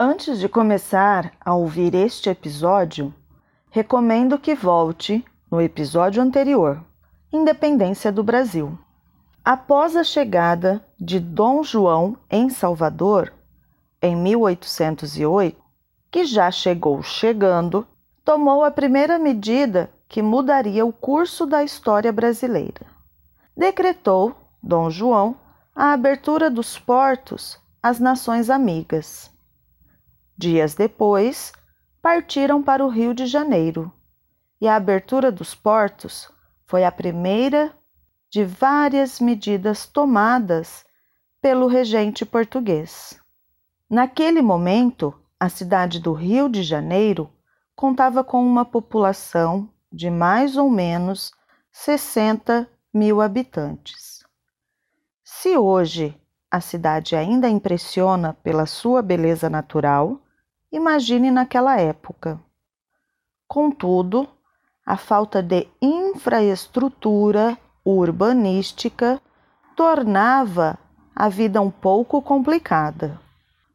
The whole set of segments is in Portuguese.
Antes de começar a ouvir este episódio, recomendo que volte no episódio anterior, Independência do Brasil. Após a chegada de Dom João em Salvador, em 1808, que já chegou chegando, tomou a primeira medida que mudaria o curso da história brasileira. Decretou, Dom João, a abertura dos portos às nações amigas. Dias depois, partiram para o Rio de Janeiro, e a abertura dos portos foi a primeira de várias medidas tomadas pelo regente português. Naquele momento, a cidade do Rio de Janeiro contava com uma população de mais ou menos 60 mil habitantes. Se hoje a cidade ainda impressiona pela sua beleza natural, imagine naquela época. Contudo, a falta de infraestrutura urbanística tornava a vida um pouco complicada.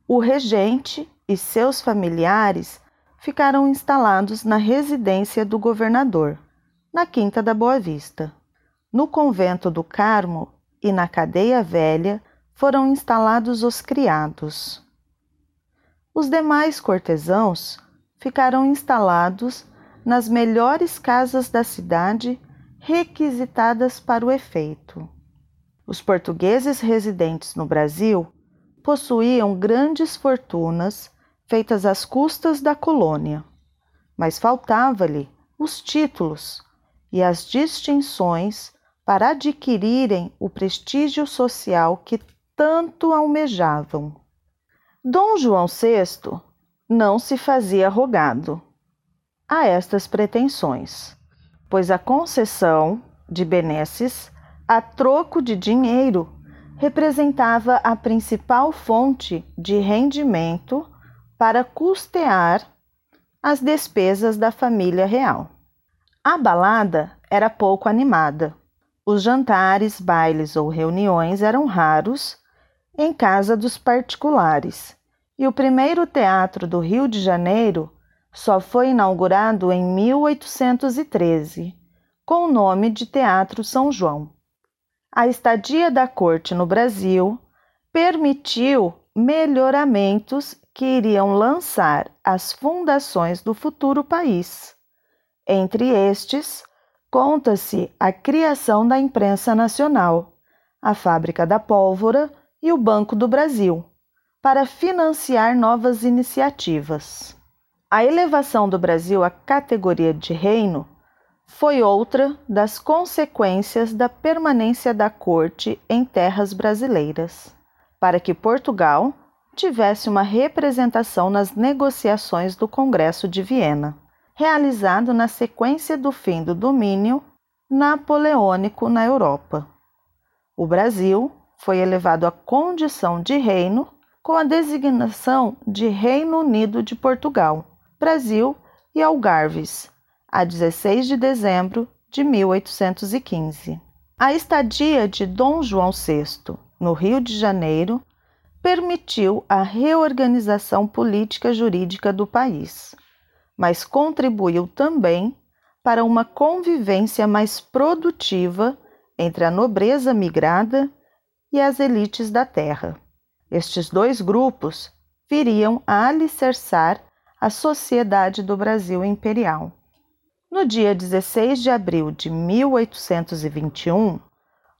O regente e seus familiares ficaram instalados na residência do governador, na Quinta da Boa Vista. No convento do Carmo e na cadeia velha foram instalados os criados. Os demais cortesãos ficaram instalados nas melhores casas da cidade, requisitadas para o efeito. Os portugueses residentes no Brasil possuíam grandes fortunas feitas às custas da colônia, mas faltava-lhe os títulos e as distinções para adquirirem o prestígio social que tanto almejavam. Dom João VI não se fazia rogado a estas pretensões, pois a concessão de benesses a troco de dinheiro representava a principal fonte de rendimento para custear as despesas da família real. A balada era pouco animada. Os jantares, bailes ou reuniões eram raros em casa dos particulares, e o primeiro teatro do Rio de Janeiro só foi inaugurado em 1813, com o nome de Teatro São João. A estadia da corte no Brasil permitiu melhoramentos que iriam lançar as fundações do futuro país. Entre estes, conta-se a criação da imprensa nacional, a fábrica da pólvora e o Banco do Brasil, para financiar novas iniciativas. A elevação do Brasil à categoria de reino foi outra das consequências da permanência da corte em terras brasileiras, para que Portugal tivesse uma representação nas negociações do Congresso de Viena, realizado na sequência do fim do domínio napoleônico na Europa. O Brasil foi elevado à condição de reino com a designação de Reino Unido de Portugal, Brasil e Algarves, a 16 de dezembro de 1815. A estadia de Dom João VI no Rio de Janeiro permitiu a reorganização política jurídica do país, mas contribuiu também para uma convivência mais produtiva entre a nobreza migrada e as elites da terra. Estes dois grupos viriam a alicerçar a sociedade do Brasil imperial. No dia 16 de abril de 1821,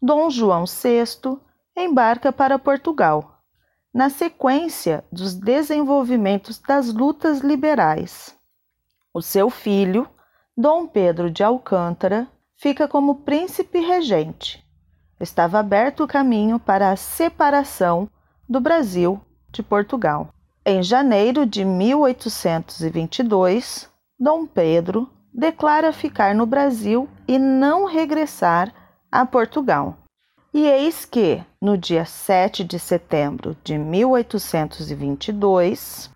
Dom João VI embarca para Portugal, na sequência dos desenvolvimentos das lutas liberais. O seu filho, Dom Pedro de Alcântara, fica como príncipe regente estava aberto o caminho para a separação do Brasil de Portugal. Em janeiro de 1822, Dom Pedro declara ficar no Brasil e não regressar a Portugal. E eis que, no dia 7 de setembro de 1822,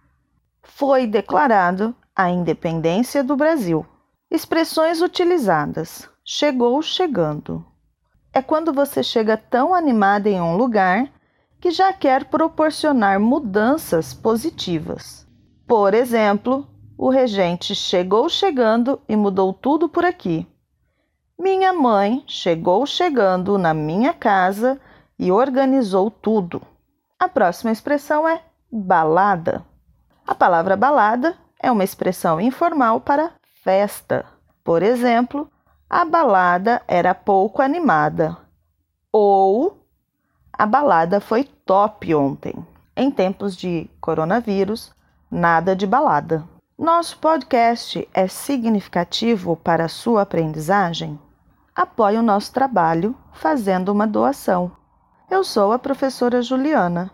foi declarado a independência do Brasil. Expressões utilizadas: chegou chegando, é quando você chega tão animada em um lugar que já quer proporcionar mudanças positivas. Por exemplo, o regente chegou chegando e mudou tudo por aqui. Minha mãe chegou chegando na minha casa e organizou tudo. A próxima expressão é balada. A palavra balada é uma expressão informal para festa. Por exemplo, a balada era pouco animada. Ou a balada foi top ontem. Em tempos de coronavírus, nada de balada. Nosso podcast é significativo para a sua aprendizagem? Apoie o nosso trabalho fazendo uma doação. Eu sou a professora Juliana,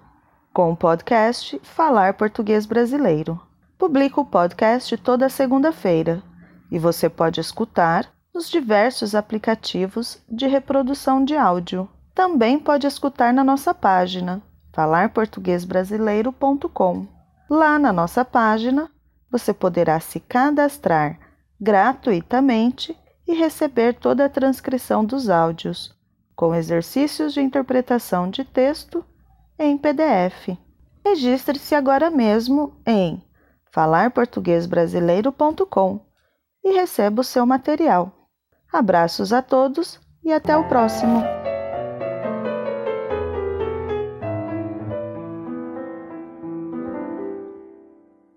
com o podcast Falar Português Brasileiro. Publico o podcast toda segunda-feira e você pode escutar nos diversos aplicativos de reprodução de áudio. Também pode escutar na nossa página falarportuguesbrasileiro.com. Lá na nossa página, você poderá se cadastrar gratuitamente e receber toda a transcrição dos áudios, com exercícios de interpretação de texto em PDF. Registre-se agora mesmo em falarportuguesbrasileiro.com e receba o seu material. Abraços a todos e até o próximo!